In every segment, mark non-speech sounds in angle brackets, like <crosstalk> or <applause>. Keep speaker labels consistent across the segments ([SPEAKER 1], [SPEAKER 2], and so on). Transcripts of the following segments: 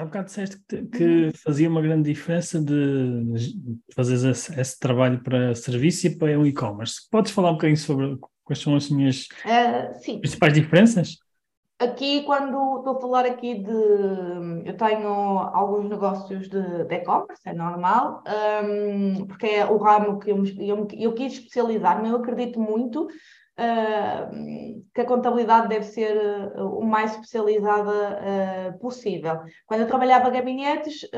[SPEAKER 1] Há bocado disseste que, que fazia uma grande diferença de fazer esse, esse, trabalho para serviço e para o e-commerce. Podes falar um bocadinho sobre quais são as minhas uh, principais diferenças?
[SPEAKER 2] Aqui, quando estou a falar aqui de. Eu tenho alguns negócios de e-commerce, é normal, um, porque é o ramo que eu, eu, eu quis especializar, mas eu acredito muito uh, que a contabilidade deve ser uh, o mais especializada uh, possível. Quando eu trabalhava gabinetes,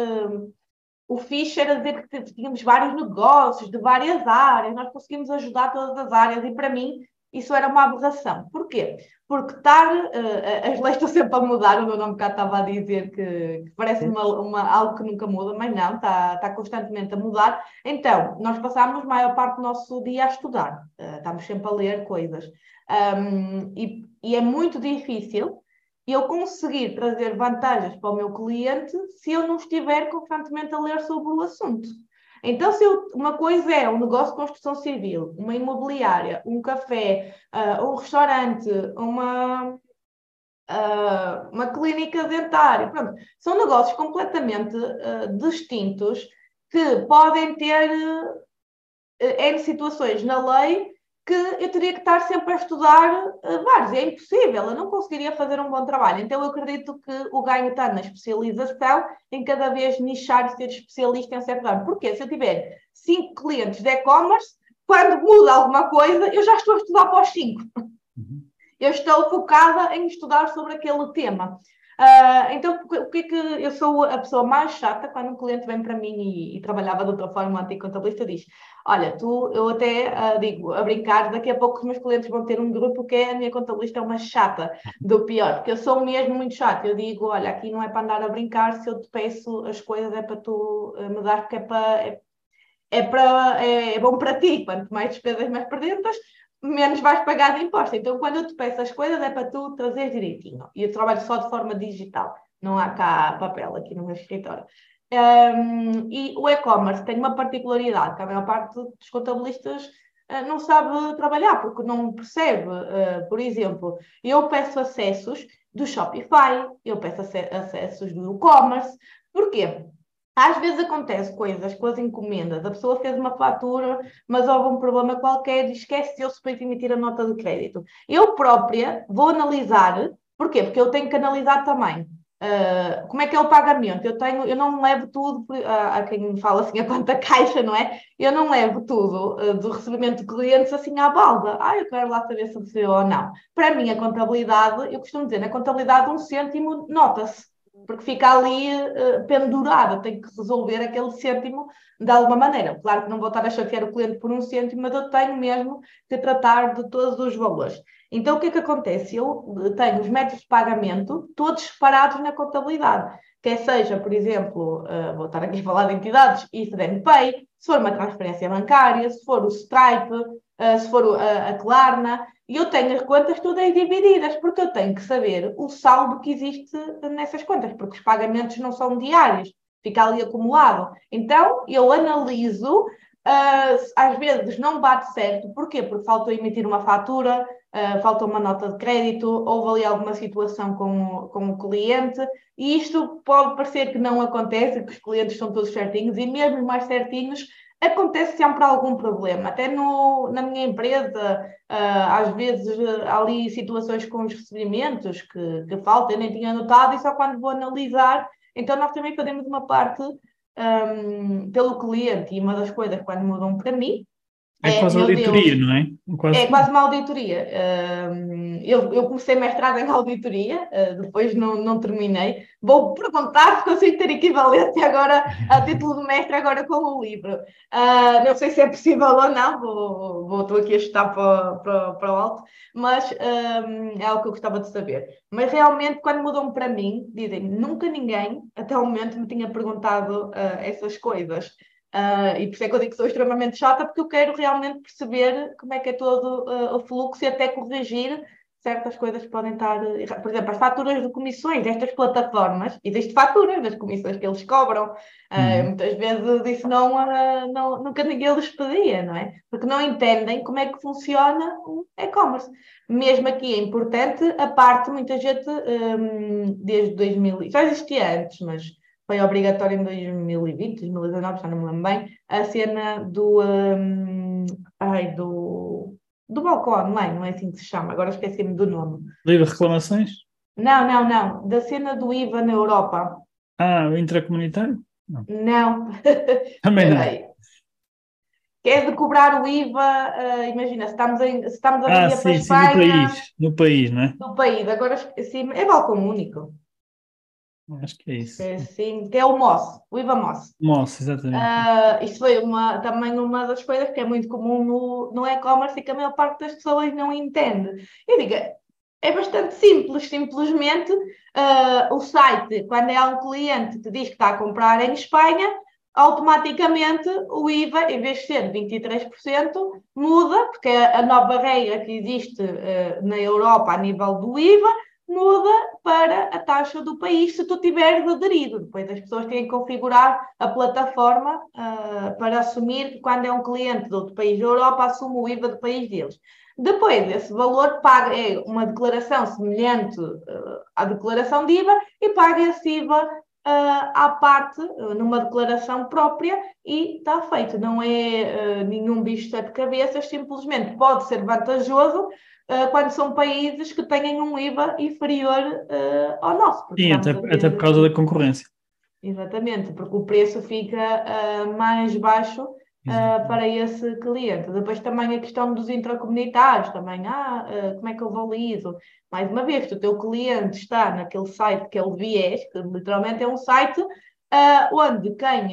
[SPEAKER 2] o fixe era dizer que tínhamos vários negócios de várias áreas, nós conseguimos ajudar todas as áreas, e para mim isso era uma aberração. Porquê? Porque estar, uh, as leis estão sempre a mudar, o meu nome cá estava a dizer que, que parece uma, uma, algo que nunca muda, mas não, está, está constantemente a mudar. Então, nós passamos a maior parte do nosso dia a estudar, uh, estamos sempre a ler coisas. Um, e, e é muito difícil eu conseguir trazer vantagens para o meu cliente se eu não estiver constantemente a ler sobre o assunto. Então, se eu, uma coisa é um negócio de construção civil, uma imobiliária, um café, uh, um restaurante, uma, uh, uma clínica dentária, pronto, são negócios completamente uh, distintos que podem ter N situações na lei que eu teria que estar sempre a estudar uh, vários. É impossível, eu não conseguiria fazer um bom trabalho. Então, eu acredito que o ganho está na especialização, em cada vez nichar e ser especialista em certo ramo. Porque se eu tiver cinco clientes de e-commerce, quando muda alguma coisa, eu já estou a estudar para os cinco. Uhum. Eu estou focada em estudar sobre aquele tema. Uh, então, o que é que eu sou a pessoa mais chata quando um cliente vem para mim e, e trabalhava de outra forma, anticontabilista diz: Olha, tu, eu até uh, digo a brincar, daqui a pouco os meus clientes vão ter um grupo que é a minha contabilista é uma chata do pior, porque eu sou mesmo muito chata. Eu digo: Olha, aqui não é para andar a brincar, se eu te peço as coisas é para tu uh, me dar, porque é para. É, é, é, é bom para ti, quanto mais despesas mais perdentas, menos vais pagar de imposto. Então, quando eu te peço as coisas, é para tu trazer direitinho. E eu trabalho só de forma digital, não há cá papel aqui no meu escritório. Um, e o e-commerce tem uma particularidade que a maior parte dos contabilistas uh, não sabe trabalhar, porque não percebe. Uh, por exemplo, eu peço acessos do Shopify, eu peço acessos do e-commerce. Porquê? Às vezes acontece coisas com as encomendas, a pessoa fez uma fatura, mas houve um problema qualquer e esqueceu-se para emitir a nota de crédito. Eu própria vou analisar, porquê? Porque eu tenho que analisar também. Uh, como é que é o pagamento? Eu tenho, eu não levo tudo, uh, a quem me fala assim a conta caixa, não é? Eu não levo tudo uh, do recebimento de clientes assim à balda. Ah, eu quero lá saber se recebeu ou não. Para mim, a contabilidade, eu costumo dizer, na contabilidade um cêntimo nota-se porque fica ali uh, pendurada, tem que resolver aquele cêntimo de alguma maneira. Claro que não vou estar a chatear o cliente por um cêntimo, mas eu tenho mesmo que tratar de todos os valores. Então, o que é que acontece? Eu eh, tenho os métodos de pagamento todos separados na contabilidade. Quer seja, por exemplo, uh, vou estar aqui a falar de entidades, IFDN Pay, se for uma transferência bancária, se for o Stripe, uh, se for a, a Klarna, e eu tenho as contas todas divididas, porque eu tenho que saber o saldo que existe nessas contas, porque os pagamentos não são diários, fica ali acumulado. Então, eu analiso, uh, às vezes não bate certo, porquê? Porque faltou emitir uma fatura, uh, faltou uma nota de crédito, houve ali alguma situação com com o cliente, e isto pode parecer que não acontece, que os clientes são todos certinhos, e mesmo mais certinhos, acontece sempre algum problema. Até no, na minha empresa, uh, às vezes há ali situações com os recebimentos que, que faltam, eu nem tinha notado, e só quando vou analisar, então nós também fazemos uma parte um, pelo cliente, e uma das coisas quando mudam para mim,
[SPEAKER 1] é, é quase auditoria, Deus, não é?
[SPEAKER 2] Quase... É quase uma auditoria. Eu, eu comecei mestrado em auditoria, uh, depois não, não terminei. Vou perguntar se consigo ter equivalência agora a título de mestre agora com o livro. Uh, não sei se é possível ou não, vou, vou, estou aqui a chutar para, para, para o alto, mas é algo que eu gostava de saber. Mas realmente, quando mudam para mim, dizem nunca ninguém, até o momento, me tinha perguntado uh, essas coisas. Uh, e por isso é que eu digo que sou extremamente chata, porque eu quero realmente perceber como é que é todo uh, o fluxo e até corrigir certas coisas que podem estar. Por exemplo, as faturas de comissões destas plataformas, existem faturas das comissões que eles cobram. Uh, muitas vezes isso não, uh, não, nunca ninguém lhes pedia, não é? Porque não entendem como é que funciona o e-commerce. Mesmo aqui é importante a parte, muita gente, um, desde 2000, já existia antes, mas foi obrigatório em 2020, 2019, já não me lembro bem, a cena do. Um, ai, do do balcão online, não é assim que se chama, agora esqueci-me do nome.
[SPEAKER 1] Livre reclamações?
[SPEAKER 2] Não, não, não, da cena do IVA na Europa.
[SPEAKER 1] Ah, o intracomunitário?
[SPEAKER 2] Não. não. <laughs>
[SPEAKER 1] Também não.
[SPEAKER 2] Que é de cobrar o IVA, uh, imagina, se estamos, em, se estamos a
[SPEAKER 1] ah, sim, para a Espanha... Sim, no país, no país, não é?
[SPEAKER 2] No país, agora sim, é balcão único.
[SPEAKER 1] Acho que é isso.
[SPEAKER 2] É, sim, que é o MOS, o IVA MOS.
[SPEAKER 1] MOS, exatamente.
[SPEAKER 2] Uh, isso foi uma, também uma das coisas que é muito comum no, no e-commerce e que a maior parte das pessoas não entende. Eu digo, é bastante simples, simplesmente uh, o site, quando é um cliente que diz que está a comprar em Espanha, automaticamente o IVA, em vez de ser 23%, muda, porque a nova regra que existe uh, na Europa a nível do IVA muda para a taxa do país se tu tiveres aderido. Depois as pessoas têm que configurar a plataforma uh, para assumir que quando é um cliente de outro país da Europa, assume o IVA do país deles. Depois, esse valor paga é uma declaração semelhante uh, à declaração de IVA e paga esse IVA uh, à parte, numa declaração própria, e está feito. Não é nenhum bicho de sete cabeças, simplesmente pode ser vantajoso quando são países que tenham um IVA inferior ao nosso.
[SPEAKER 1] Sim, até, até por causa da concorrência.
[SPEAKER 2] Exatamente, porque o preço fica mais baixo uh, para esse cliente. Depois também a questão dos intracomunitários, também, ah, uh, como é que eu valido? Mais uma vez, se o teu cliente está naquele site que é o Vies, que literalmente é um site uh, onde quem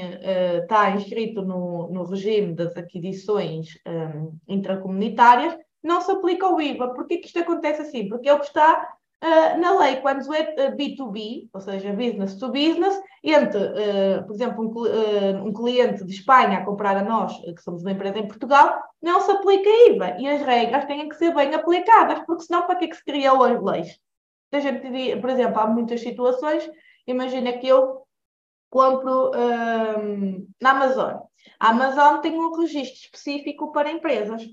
[SPEAKER 2] está inscrito no, no regime das aquisições um, intracomunitárias não se aplica o IVA. Por que isto acontece assim? Porque é o que está Uh, na lei, quando é B2B, ah, ou seja, business to business, entre, uh, por exemplo, um, uh, um, cliente de Espanha a comprar a nós, que somos uma empresa em Portugal, não se aplica IVA e as regras têm que ser bem aplicadas, porque senão para que é que se criou as leis? A gente, por exemplo, há muitas situações, imagina que eu compro na Amazon. A Amazon tem um registro específico para empresas.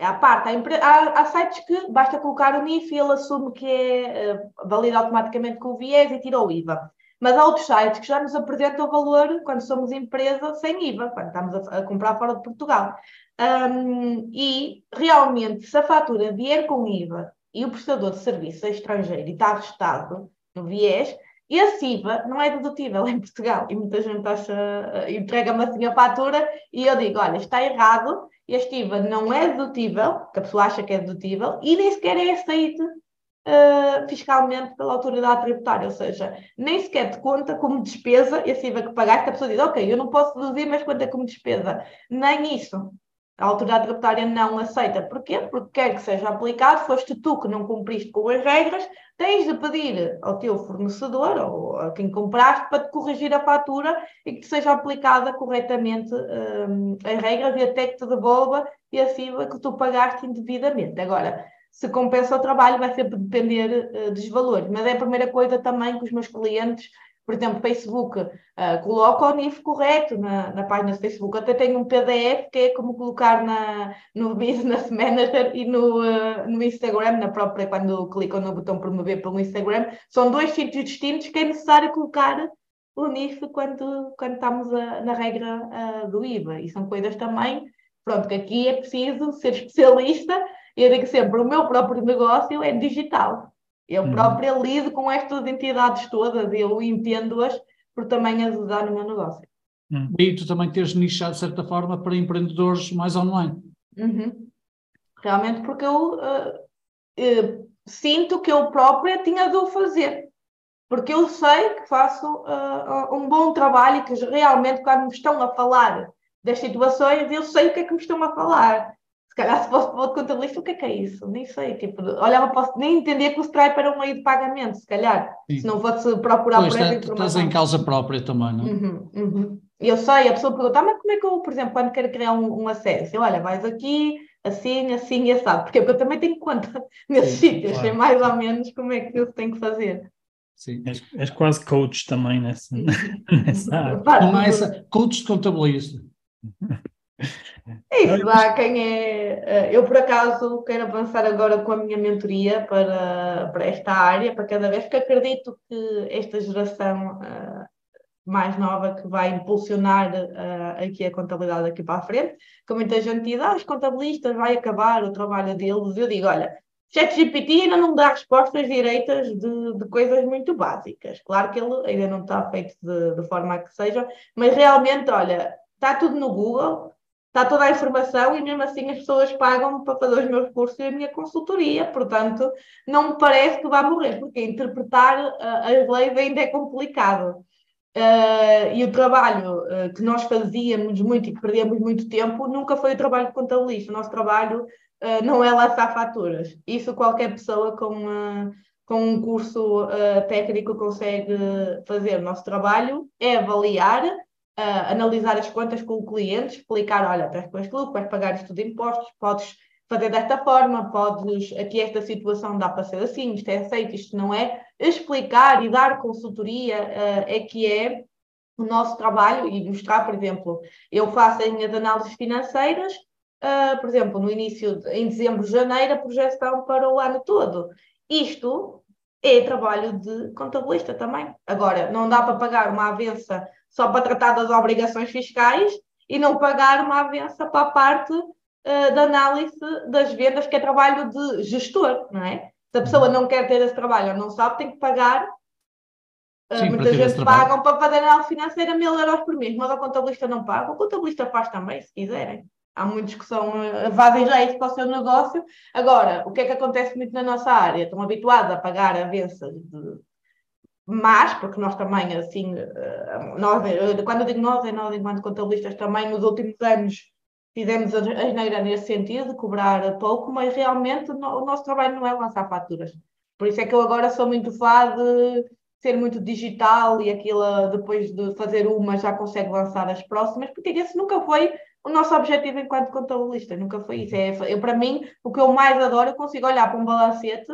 [SPEAKER 2] É à parte. Há, há, sites que basta colocar o NIF e ele assume que é uh, automaticamente com o viés e tira o IVA. Mas há outros sites que já nos apresentam o valor quando somos empresa sem IVA, quando estamos a, a comprar fora de Portugal. Um, e realmente, se a fatura vier com IVA e o prestador de serviço é estrangeiro e está registado no viés, esse IVA não é dedutível <laughs> em Portugal. E muita gente acha, uh, entrega-me assim a fatura e eu digo: olha, está errado este IVA não é dedutível, que a pessoa acha que é dedutível, e nem sequer é aceito uh, fiscalmente pela autoridade tributária, ou seja, nem sequer te conta como despesa esse IVA que pagaste, a pessoa diz, ok, eu não posso deduzir, mas conta como despesa. Nem isso a autoridade tributária não aceita. Porquê? Porque quer que seja aplicado, foste tu que não cumpriste com as regras, tens de pedir ao teu fornecedor ou a quem compraste para te corrigir a fatura e que seja aplicada corretamente um, as regras e até que te devolva esse IVA que tu pagaste indevidamente. Agora, se compensa o trabalho, vai sempre depender uh, dos valores, mas é a primeira coisa também que os meus clientes por exemplo, Facebook uh, coloca o NIF correto na, na página do Facebook. até tenho um PDF que é como colocar na, no <laughs> Business Manager e no, uh, no Instagram, na própria, quando clicam no botão promover pelo Instagram. São dois sítios distintos que é necessário colocar o NIF quando, quando estamos a, na regra uh, do IVA. E são coisas também, pronto, que aqui é preciso ser especialista. Eu digo sempre, o meu próprio negócio é digital. Eu uhum. própria lido com estas entidades todas, eu entendo-as por também ajudar no meu negócio.
[SPEAKER 3] Uhum. E tu também teres nichado, de certa forma, para empreendedores mais online.
[SPEAKER 2] Uhum. Realmente, porque eu uh, uh, sinto que eu própria tinha de o fazer. Porque eu sei que faço uh, um bom trabalho e que realmente, quando me estão a falar das situações, eu sei o que é que me estão a falar calhar se fosse para outro contabilista, o que é que é isso? Nem sei, tipo, olhava, posso nem entender que o Stripe era um meio de pagamento, se calhar, Sim. se não fosse procurar
[SPEAKER 3] pois, por essa informação. Estás em causa própria também, não é?
[SPEAKER 2] Uhum, uhum. eu sei, a pessoa pergunta, ah, mas como é que eu, por exemplo, quando quero criar um, um acesso, eu, olha, vais aqui, assim, assim e assado, porque, porque eu também tenho conta <laughs> nesses sítios, claro. sei mais ou menos como é que eu tenho que fazer.
[SPEAKER 1] Sim. És, és quase coach também nessa, <laughs> nessa área.
[SPEAKER 3] Não é essa, coach de contabilista. <laughs>
[SPEAKER 2] É isso, lá, quem é. Eh, eu, por acaso, quero avançar agora com a minha mentoria para, para esta área, para cada vez, porque acredito que esta geração uh, mais nova que vai impulsionar uh, aqui a contabilidade aqui para a frente, que muita gente diz, ah, os contabilistas vai acabar o trabalho deles. Eu digo, olha, ChatGPT ainda não dá respostas direitas de, de, coisas muito básicas. Claro que ele ainda não está feito de, de forma a que seja, mas realmente, olha, está tudo no Google, está toda a informação e mesmo assim as pessoas pagam para fazer os meus cursos e a minha consultoria, portanto, não me parece que vá morrer, porque interpretar uh, as leis ainda é complicado. Uh, e o trabalho uh, que nós fazíamos muito e que perdíamos muito tempo nunca foi o trabalho de contabilista. O nosso trabalho não é lançar faturas. Isso qualquer pessoa com, com um curso técnico consegue fazer. O nosso trabalho é avaliar uh, analisar as contas com o cliente, explicar, olha, estás com este lucro, vais pagar isto de impostos, podes fazer desta forma, podes, aqui esta situação dá para ser assim, isto é aceito, isto não é. Explicar e dar consultoria uh, é que é o nosso trabalho e mostrar, por exemplo, eu faço as minhas análises financeiras, uh, por exemplo, no início, de, em dezembro, janeiro, a projeção para o ano todo. Isto é trabalho de contabilista também. Agora, não dá para pagar uma avença só para tratar das obrigações fiscais e não pagar uma avença para a parte uh, da análise das vendas, que é trabalho de gestor, não é? Se a pessoa uhum. não quer ter esse trabalho ou não sabe, tem que pagar. Uh, Sim, muita gente pagam para fazer análise financeira mil euros por mês, mas o contabilista não paga. O contabilista faz também, se quiserem. Há muitos que são, uh, fazem já isso para o seu negócio. Agora, o que é que acontece muito na nossa área? Estão habituados a pagar avenças de mas, porque nós também, assim, eh, nós, quando eu digo nós, é nós, enquanto contabilistas, também nos últimos anos fizemos a asneira nesse sentido, de cobrar pouco, mas realmente o nosso trabalho não é lançar faturas. Por isso é que eu agora sou muito fã de ser muito digital e aquilo, depois de fazer uma, já consegue lançar as próximas, porque esse nunca foi o nosso objetivo enquanto contabilista, nunca foi isso. É, eu, para mim, o que eu mais adoro, eu consigo olhar para um balancete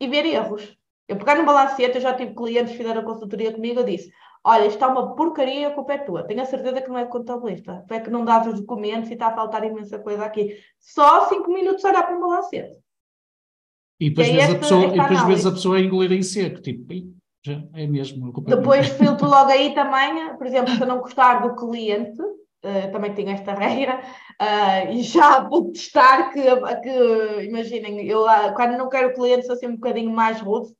[SPEAKER 2] e ver erros. Eu pegar no balancete, eu já tive clientes que fizeram consultoria comigo, eu disse, olha, isto está uma porcaria, a culpa é tua. Tenho a certeza que não é contabilista. É que não dás os documentos e está a faltar imensa coisa aqui. Só cinco minutos olhar para um balancete.
[SPEAKER 3] E depois, é esta, a pessoa, e depois vezes a pessoa é engolir em seco, tipo, já é mesmo.
[SPEAKER 2] É depois filtro logo aí também, por exemplo, se eu não gostar do cliente, Uh, também tenho esta <laughs> regra, uh, e já vou testar que, que imaginem, eu uh, quando não quero cliente sou sempre um bocadinho mais rude,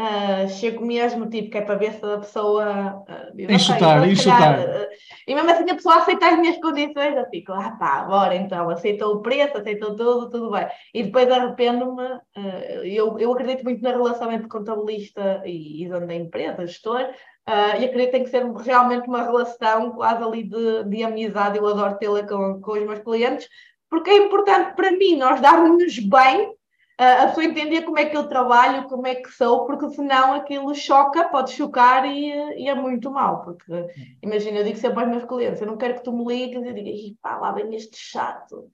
[SPEAKER 2] Uh, chego mesmo, tipo, que é para ver se a pessoa.
[SPEAKER 3] Uh, diz, enxutar, okay, enxutar.
[SPEAKER 2] Uh, e mesmo assim a pessoa aceita as minhas condições, eu fico, ah pá, bora então, aceitou o preço, aceitou tudo, tudo bem. E depois arrependo-me, uh, eu, eu acredito muito na relação entre contabilista e, e dono da empresa, gestor, e acredito que tem que ser realmente uma relação quase ali de, de amizade, eu adoro tê-la com, com os meus clientes, porque é importante para mim nós darmos-nos bem a pessoa entender como é que eu trabalho, como é que sou, porque senão aquilo choca, pode chocar e, e é muito mal. Porque imagina, eu digo sempre aos meus clientes: eu não quero que tu me ligues e digas, pá, lá vem este chato,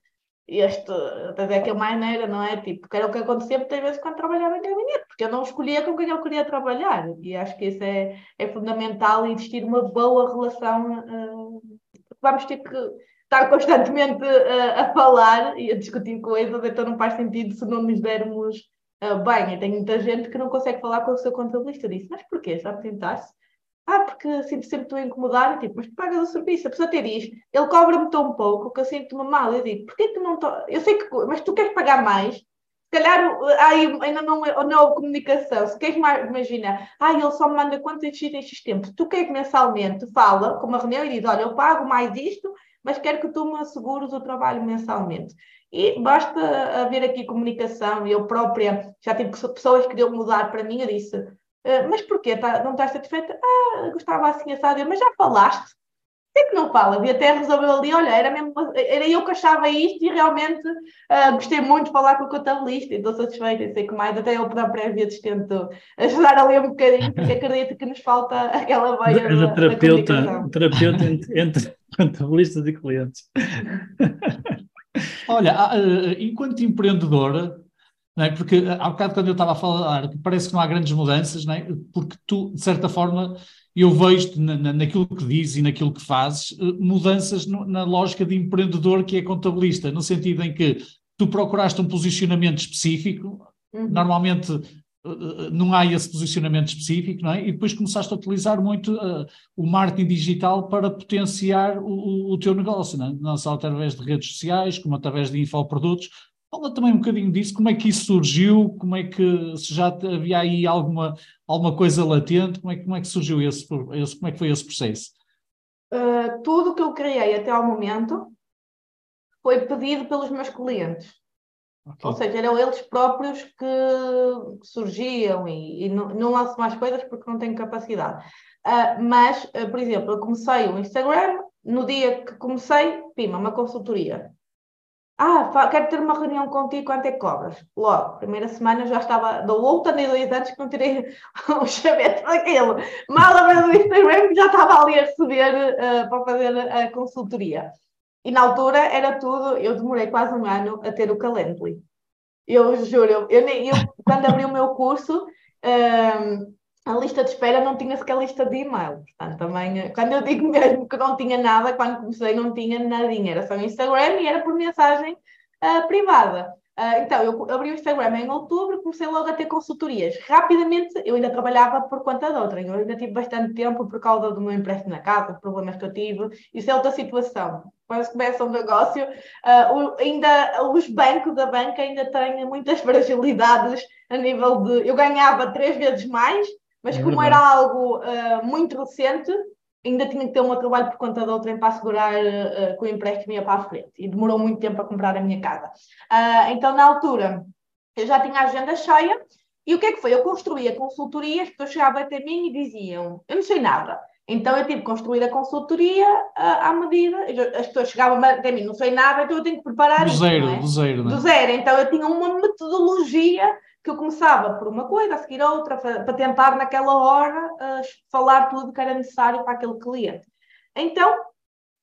[SPEAKER 2] este, até que é maneira, não é? Tipo, que era o que acontecia muitas vezes quando trabalhava em gabinete, porque eu não escolhia com quem eu queria trabalhar. E acho que isso é, é fundamental existir uma boa relação. Uh, vamos ter que estar constantemente uh, a falar e a discutir coisas, então não faz sentido se não nos dermos uh, bem. E tem muita gente que não consegue falar com o seu contabilista disso. Mas porquê? Já tentaste? Ah, porque sinto sempre estou a incomodar, tipo, mas tu pagas o serviço, a pessoa te diz, ele cobra-me tão pouco que eu sinto-me mal. Eu digo, porquê que não estou. Eu sei que, mas tu queres pagar mais, se calhar aí ainda não, não houve comunicação. Se queres mais, imagina, ah, ele só me manda quanto X em X tempo. Tu queres mensalmente, fala com uma reunião e diz: Olha, eu pago mais isto mas quero que tu me assegures o trabalho mensalmente. E basta haver aqui comunicação, eu própria já tive pessoas que queriam mudar para mim, eu disse, ah, mas porquê? Tá, não estás satisfeita? Ah, gostava assim, assado, mas já falaste. É que não falas? E até resolveu ali, olha, era, mesmo, era eu que achava isto e realmente uh, gostei muito de falar com o contabilista e estou satisfeita e sei que mais, até eu própria às vezes tento ajudar ali um bocadinho, porque acredito que nos falta aquela veia
[SPEAKER 1] é da, terapeuta, terapeuta entre, entre contabilistas e clientes.
[SPEAKER 3] Olha, enquanto empreendedora, é? porque há bocado quando eu estava a falar, parece que não há grandes mudanças, é? porque tu, de certa forma, eu vejo na, na, naquilo que dizes e naquilo que fazes eh, mudanças no, na lógica de empreendedor que é contabilista, no sentido em que tu procuraste um posicionamento específico, uhum. normalmente uh, não há esse posicionamento específico, não é? E depois começaste a utilizar muito uh, o marketing digital para potenciar o, o teu negócio, não, é? não só através de redes sociais, como através de infoprodutos, Fala também um bocadinho disso, como é que isso surgiu, como é que se já havia aí alguma, alguma coisa latente, como é, como é que surgiu esse, esse, como é que foi esse processo?
[SPEAKER 2] Uh, tudo que eu criei até ao momento foi pedido pelos meus clientes. Okay. Ou seja, eram eles próprios que surgiam e, e não, não lanço mais coisas porque não tenho capacidade. Uh, mas, uh, por exemplo, eu comecei o Instagram, no dia que comecei, pima, uma consultoria. Ah, quero ter uma reunião contigo, quanto é que cobras? Logo, primeira semana já estava, da outra nem dois anos que não tirei <laughs> o chavete daquilo. Mal a vez do Instagram já estava ali a receber uh, para fazer a consultoria. E na altura era tudo, eu demorei quase um ano a ter o Calendly. Eu juro, eu, eu, eu quando abri o meu curso, uh, a lista de espera não tinha sequer lista de e-mail. Portanto, também, eh, quando eu digo <laughs> mesmo que não tinha nada, quando comecei não tinha nadinha, era só Instagram e era por mensagem uh, privada. Uh, então, eu abri o Instagram em outubro, comecei logo a ter consultorias. Rapidamente, eu ainda trabalhava por conta de outra. Eu ainda tive bastante tempo por causa do meu empréstimo na casa, problemas que eu tive. Isso é outra situação. Quando começa um negócio, uh, o, ainda os bancos da banca ainda têm muitas fragilidades a nível de... Eu ganhava três vezes mais mas é como era algo uh, muito recente, ainda tinha que ter um meu trabalho por conta de outrem para assegurar uh, que o empréstimo ia para a frente. E demorou muito tempo a comprar a minha casa. Uh, então, na altura, eu já tinha a agenda cheia. E o que é que foi? Eu construía consultorias, as pessoas chegavam até mim e diziam: Eu não sei nada. Então eu tive que construir a consultoria à medida. As pessoas chegavam até mim, não sei nada, então eu tenho que preparar.
[SPEAKER 3] Do zero, é? do zero.
[SPEAKER 2] Né? Do zero. Então eu tinha uma metodologia que eu começava por uma coisa, a seguir outra, para tentar naquela hora uh, falar tudo que era necessário para aquele cliente. Então,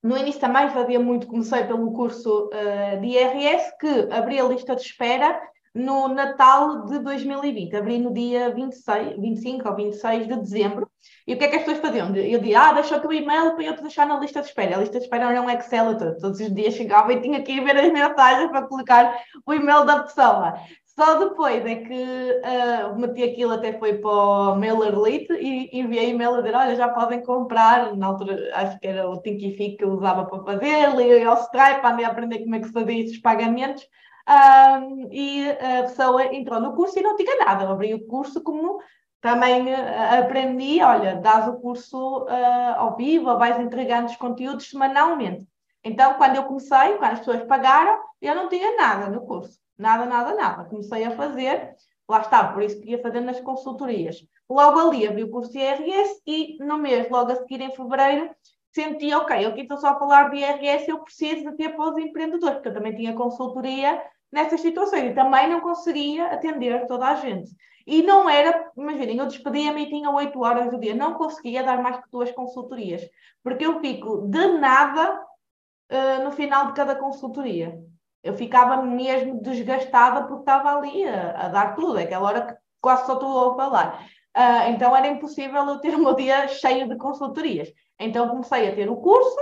[SPEAKER 2] no início também fazia muito, comecei pelo curso uh, de IRS, que abri a lista de espera no Natal de 2020. Abri no dia 26, 25 ou 26 de dezembro. E o que é que as pessoas faziam? Eu dizia, ah, deixa o teu e-mail para eu te deixar na lista de espera. A lista de espera era um Excel, todos os dias chegava e tinha que ir ver as mensagens para colocar o e-mail da pessoa. Só depois é que uh, meti aquilo, até foi para o Mailer Elite e enviei e-mail a dizer: olha, já podem comprar. Na altura, acho que era o Thinkific que eu usava para fazer, liguei ao Stripe, andei a aprender como é que se fazia esses pagamentos. Um, e a pessoa entrou no curso e não tinha nada. Eu abri o curso como também uh, aprendi: olha, dás o curso uh, ao vivo, vais entregando os conteúdos semanalmente. Então, quando eu comecei, quando as pessoas pagaram, eu não tinha nada no curso. Nada, nada, nada. Comecei a fazer, lá está, por isso que ia fazendo nas consultorias. Logo ali abri o curso de IRS e no mês, logo a seguir em fevereiro, senti, ok, eu aqui estou só a falar de IRS, eu preciso de ter para os empreendedores, porque eu também tinha consultoria nessas situações e também não conseguia atender toda a gente. E não era, imaginem, eu despedia-me e tinha 8 horas do dia, não conseguia dar mais que duas consultorias, porque eu fico de nada uh, no final de cada consultoria eu ficava mesmo desgastada porque estava ali a, a dar tudo, aquela hora que quase só estou a falar. Uh, então era impossível eu ter <laughs> o meu dia cheio de consultorias. Então comecei a ter o curso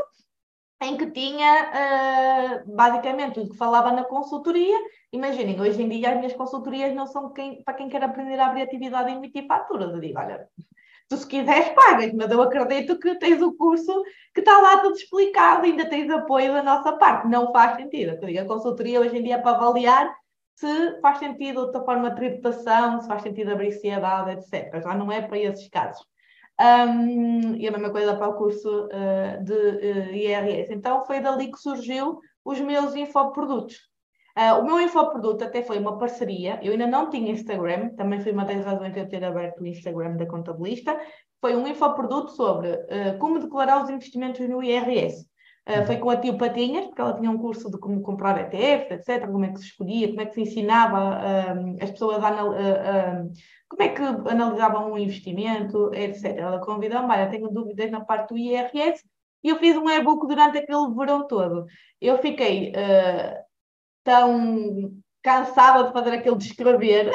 [SPEAKER 2] em que tinha uh, basicamente tudo que falava na consultoria. Imaginem, hoje em dia as minhas consultorias não são quem, para quem quer aprender a abrir atividade e emitir faturas. Eu digo, olha, tu se quiseres pagas, mas eu acredito que tens o curso que está lá tudo explicado, ainda tens apoio da nossa parte. Não faz sentido. A consultoria hoje em dia é para avaliar se faz sentido outra forma de tributação, se faz sentido abrir sociedade, etc. Já não é para esses casos. Um, e a mesma coisa para o curso uh, de uh, IRS. Então foi dali que surgiu os meus infoprodutos. Uh, o meu infoproduto até foi uma parceria. Eu ainda não tinha Instagram, também foi uma das razões de eu ter aberto o Instagram da contabilista, foi um infoproduto sobre uh, como declarar os investimentos no IRS. Uh, foi com a Tio Patinhas, porque ela tinha um curso de como comprar ETF, etc., como é que se escolhia, como é que se ensinava uh, as pessoas a, uh, como é que analisavam um investimento, etc. Ela convidou-me, olha, tenho dúvidas na parte do IRS, e eu fiz um e-book durante aquele verão todo. Eu fiquei tão cansada de fazer aquele de escrever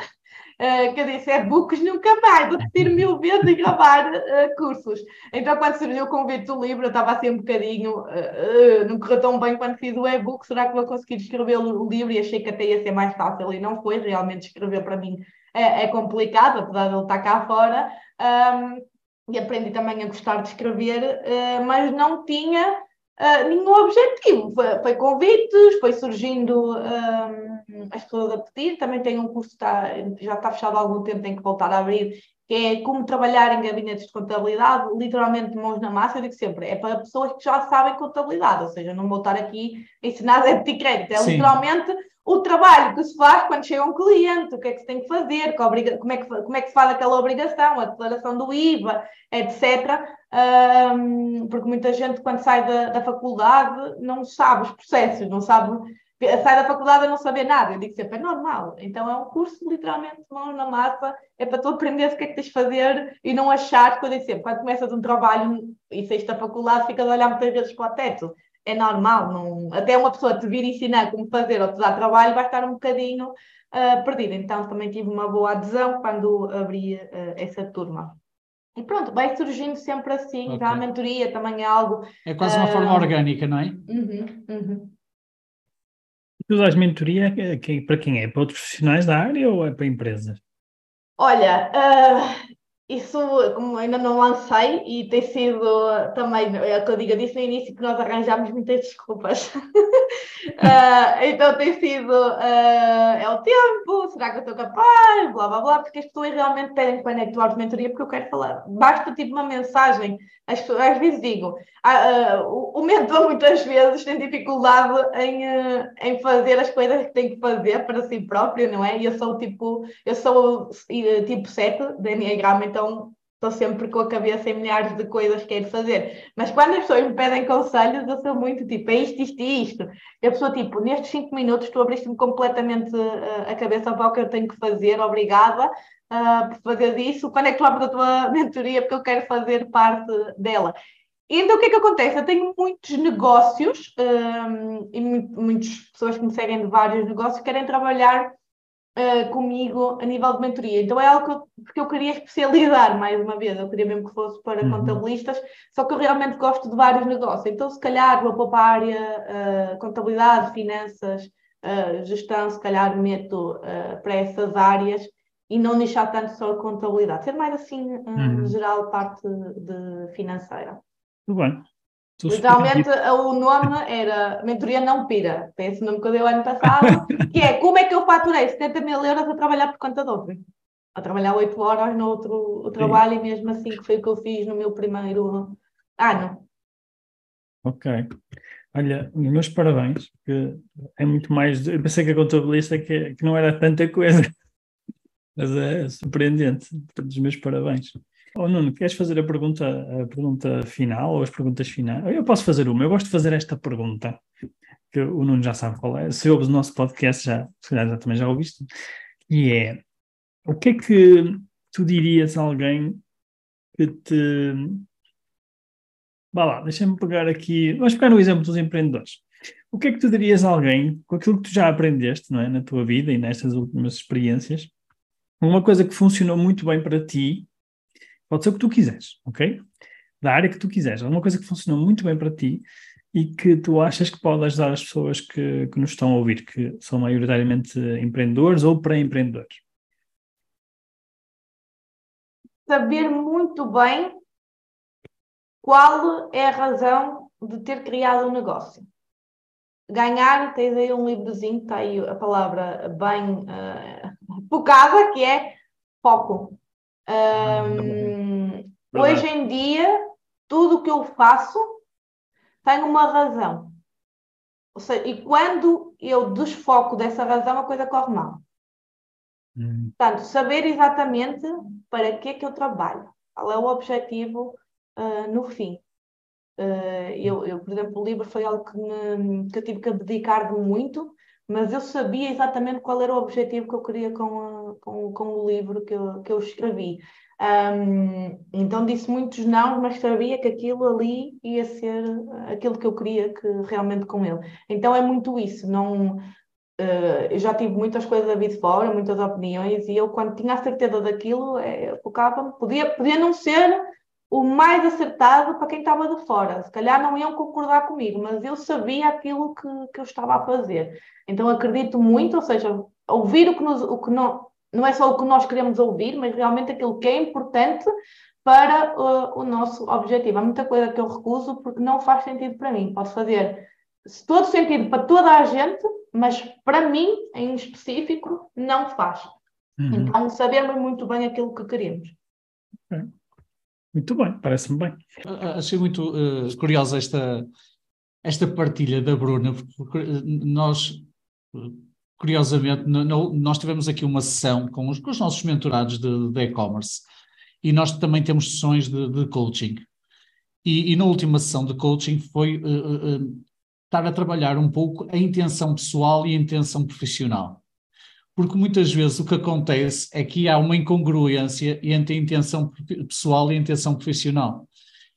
[SPEAKER 2] uh, que eu disse, é books nunca mais, vou repetir mil <laughs> vezes e gravar uh, cursos. Então, quando surgiu o convite do livro, eu estava assim um bocadinho, uh, não correu tão bem quando fiz o e-book, será que vou conseguir escrever o livro? E achei que até ia ser mais fácil e não foi, realmente escrever para mim é, é complicado, apesar de ele estar cá fora. Um, e aprendi também a gostar de escrever, mas não tinha uh, nenhum objetivo. Foi, foi, convites, foi surgindo uh, as pessoas a pedir. Também tem um curso que está, já está fechado há algum tempo, tem que voltar a abrir, que é como trabalhar em gabinetes de contabilidade, literalmente mãos na massa. Eu digo sempre, é para pessoas que já sabem contabilidade, ou seja, não vou estar aqui a ensinar <laughs> e crédito, é Sim. literalmente o trabalho que se faz quando chega um cliente, o que é que se tem que fazer, que obriga, como, é que, como é que se faz aquela obrigação, a declaração do IVA, etc. Um, porque muita gente, quando sai da, da, faculdade, não sabe os processos, não sabe, sai da faculdade a não saber nada. Eu digo sempre, é normal. Então é um curso, literalmente, mão na massa, é para tu aprender o que é que tens de fazer e não achar, que eu digo sempre, quando começas um trabalho e saís da faculdade, ficas a olhar muitas vezes para o teto é normal, não, até uma pessoa te vir ensinar como fazer ou te dar trabalho vai estar um bocadinho uh, perdida. Então também tive uma boa adesão quando abri uh, essa turma. E pronto, vai surgindo sempre assim, okay. já a mentoria também é algo.
[SPEAKER 3] É quase uma uh, forma orgânica, não é?
[SPEAKER 2] Uhum, uhum.
[SPEAKER 1] Tu dás mentoria para quem é? Para outros profissionais da área ou é para empresas?
[SPEAKER 2] Olha, isso, como ainda não lancei, e tem sido também, é o que eu digo, eu disse no início que nós arranjámos muitas desculpas. uh, <laughs> então tem sido, uh, é o tempo, será que eu estou capaz, blá blá blá, porque as pessoas realmente pedem para atuar de mentoria porque eu quero falar. Basta tipo uma mensagem, as pessoas, às vezes digo, uh, o, o mentor muitas vezes tem dificuldade em, em fazer as coisas que tem que fazer para si próprio, não é? E eu sou tipo, eu sou tipo 7 da Enneagrama, então estou sempre com a cabeça em milhares de coisas que quero fazer. Mas quando as pessoas me pedem conselhos, eu sou muito tipo, é isto, isto e isto. E a pessoa, tipo, nestes cinco minutos tu abriste-me completamente a cabeça para o que eu tenho que fazer, obrigada uh, por fazer isso. Quando é que tu abres a tua <laughs> mentoria? Porque eu quero fazer parte dela. Então o que é que acontece? Eu tenho muitos negócios um, e muitas pessoas que me seguem de vários negócios querem trabalhar uh, comigo a nível de mentoria. Então é algo que eu, porque eu queria especializar <laughs> mais uma vez, eu queria mesmo que fosse para uhum. contabilistas, só que eu realmente gosto de vários negócios. Então, se calhar, vou para a área uh, contabilidade, finanças, uh, gestão, se calhar meto para essas áreas e não deixar tanto só a contabilidade, ser mais assim, uhum. geral, parte de financeira.
[SPEAKER 1] Muito bem.
[SPEAKER 2] Literalmente o nome era Mentoria Não Pira, tem esse nome que eu dei o ano passado, <laughs> que é como é que eu faturei 70 mil euros a trabalhar por conta de. A trabalhar 8 horas no outro trabalho Sim. e mesmo assim que foi o que eu fiz no meu primeiro ano.
[SPEAKER 1] Ok. Olha, meus parabéns, porque é muito mais. Eu pensei que a contabilista que, que não era tanta coisa, <laughs> mas é surpreendente. Portanto, os meus parabéns. Oh, Nuno, queres fazer a pergunta, a pergunta final ou as perguntas finais? Eu posso fazer uma. Eu gosto de fazer esta pergunta, que o Nuno já sabe qual é. Se ouves o nosso podcast, já, se calhar já, também já ouviste, e é o que é que tu dirias a alguém que te. Vá lá, deixa-me pegar aqui. Vamos pegar no exemplo dos empreendedores. O que é que tu dirias a alguém com aquilo que tu já aprendeste não é, na tua vida e nestas últimas experiências? Uma coisa que funcionou muito bem para ti Pode ser o que tu quiseres, ok? Da área que tu quiseres. Alguma coisa que funcionou muito bem para ti e que tu achas que pode ajudar as pessoas que, que nos estão a ouvir, que são maioritariamente empreendedores ou pré-empreendedores.
[SPEAKER 2] Saber muito bem qual é a razão de ter criado um negócio. Ganhar, tens aí um livrozinho, está aí a palavra bem uh, focada, que é foco. Um, hoje em dia, tudo o que eu faço tem uma razão. Ou seja, e quando eu desfoco dessa razão, a coisa corre mal. Hum. Portanto, saber exatamente para que é que eu trabalho. qual é o objetivo uh, no fim. Uh, eu, eu, por exemplo, o livro foi algo que, me, que eu tive que dedicar de muito, mas eu sabia exatamente qual era o objetivo que eu queria com, a, com, com o livro que eu, que eu escrevi. Um, então disse muitos não, mas sabia que aquilo ali ia ser aquilo que eu queria que realmente com ele. Então é muito isso, não Uh, eu já tive muitas coisas a vir de fora, muitas opiniões, e eu, quando tinha a certeza daquilo, é, focava-me. Podia, podia não ser o mais acertado para quem estava de fora, se calhar não iam concordar comigo, mas eu sabia aquilo que, que eu estava a fazer. Então acredito muito, ou seja, ouvir o que, nos, o que não, não é só o que nós queremos ouvir, mas realmente aquilo que é importante para uh, o nosso objetivo. Há muita coisa que eu recuso porque não faz sentido para mim. Posso fazer todo sentido para toda a gente, mas para mim, em específico, não faz. Uhum. Então, sabemos muito bem aquilo que queremos.
[SPEAKER 1] Muito bem, parece-me bem.
[SPEAKER 3] Achei muito uh, curiosa esta, esta partilha da Bruna, porque nós, curiosamente, no, no, nós tivemos aqui uma sessão com os, com os nossos mentorados de e-commerce e nós também temos sessões de, de coaching. E, e, na última sessão de coaching foi uh, uh, estar a trabalhar um pouco a intenção pessoal e a intenção profissional. Porque muitas vezes o que acontece é que há uma incongruência entre a intenção pessoal e a intenção profissional.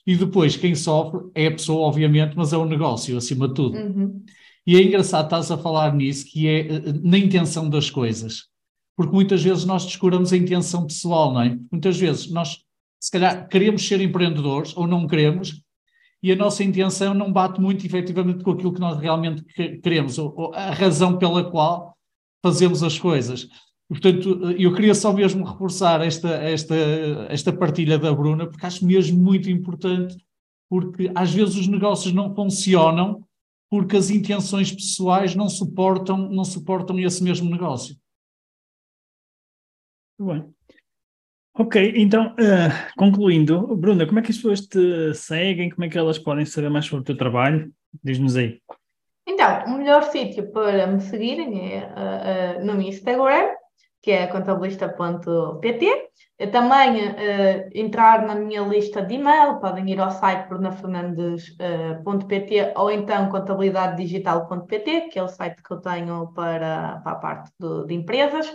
[SPEAKER 3] E depois quem sofre é a pessoa, obviamente, mas é o negócio, acima de tudo. Uhum. E é engraçado estás a falar nisso, que é eh, na intenção das coisas. Porque muitas vezes nós descuramos a intenção pessoal, não é? Muitas vezes nós, se calhar, queremos ser empreendedores ou não queremos, e a nossa intenção não bate muito efetivamente com aquilo que nós realmente queremos, ou, ou a razão pela qual fazemos as coisas. Portanto, eu queria só mesmo reforçar esta, esta, esta partilha da Bruna, porque acho mesmo muito importante, porque às vezes os negócios não funcionam porque as intenções pessoais não suportam, não suportam esse mesmo negócio.
[SPEAKER 1] Muito bem. Ok, então, uh, concluindo, Bruna, como é que as pessoas te seguem? Como é que elas podem saber mais sobre o teu trabalho? Diz-nos aí.
[SPEAKER 2] Então, o melhor sítio para me seguirem é uh, uh, no Instagram, que é contabilista.pt. Também entrar na minha lista de e-mail, podem ir ao site brunafernandes.pt ou então contabilidadedigital.pt, que é o site que eu tenho para, para a parte do, de empresas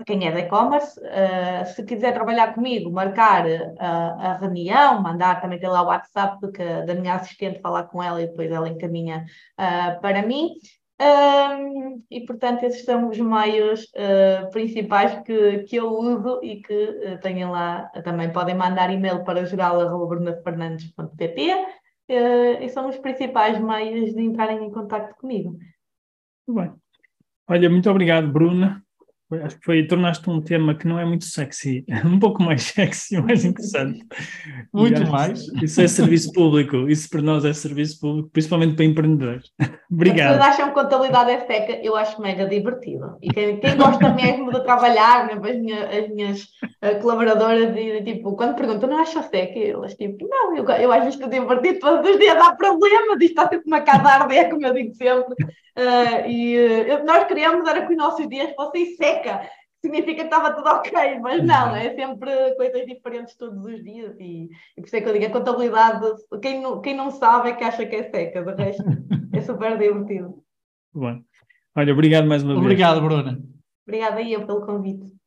[SPEAKER 2] para quem é de e-commerce. Uh, se quiser trabalhar comigo, marcar uh, a reunião, mandar também pela WhatsApp que, da minha assistente, falar com ela e depois ela encaminha uh, para mim. Um, e portanto, esses são os meios principais que, que eu uso e que uh, tenham lá. Também podem mandar e-mail para geral.brunafernandes.pt e são os principais meios de entrarem em contato comigo.
[SPEAKER 1] Muito bem. Olha, muito obrigado, Bruna. Acho que foi, tornaste um tema que não é muito sexy, <laughs> um pouco mais sexy, mais interessante. <laughs>
[SPEAKER 3] muito mais.
[SPEAKER 1] Isso é serviço público, isso para nós é serviço público, principalmente para empreendedores. <laughs> Obrigado. As
[SPEAKER 2] pessoas acham que contabilidade é seca, eu acho mega divertido. E quem, quem gosta mesmo de trabalhar, né, as minhas, as minhas uh, colaboradoras, e, tipo, quando perguntam, não acham seca? Elas tipo, não, eu, eu acho isto divertido, todos os dias há problemas, isto está sempre uma casa a arder, como eu digo sempre. Uh, e uh, nós queríamos era que os nossos dias fossem seca, significa que estava tudo ok, mas não, é sempre coisas diferentes todos os dias e, e por isso é que eu digo, a contabilidade, quem não, quem não sabe é que acha que é seca, de resto <laughs> é super divertido.
[SPEAKER 1] Bom, olha, obrigado mais uma
[SPEAKER 3] obrigado, vez. Obrigado,
[SPEAKER 2] Bruna. Obrigada aí eu pelo convite.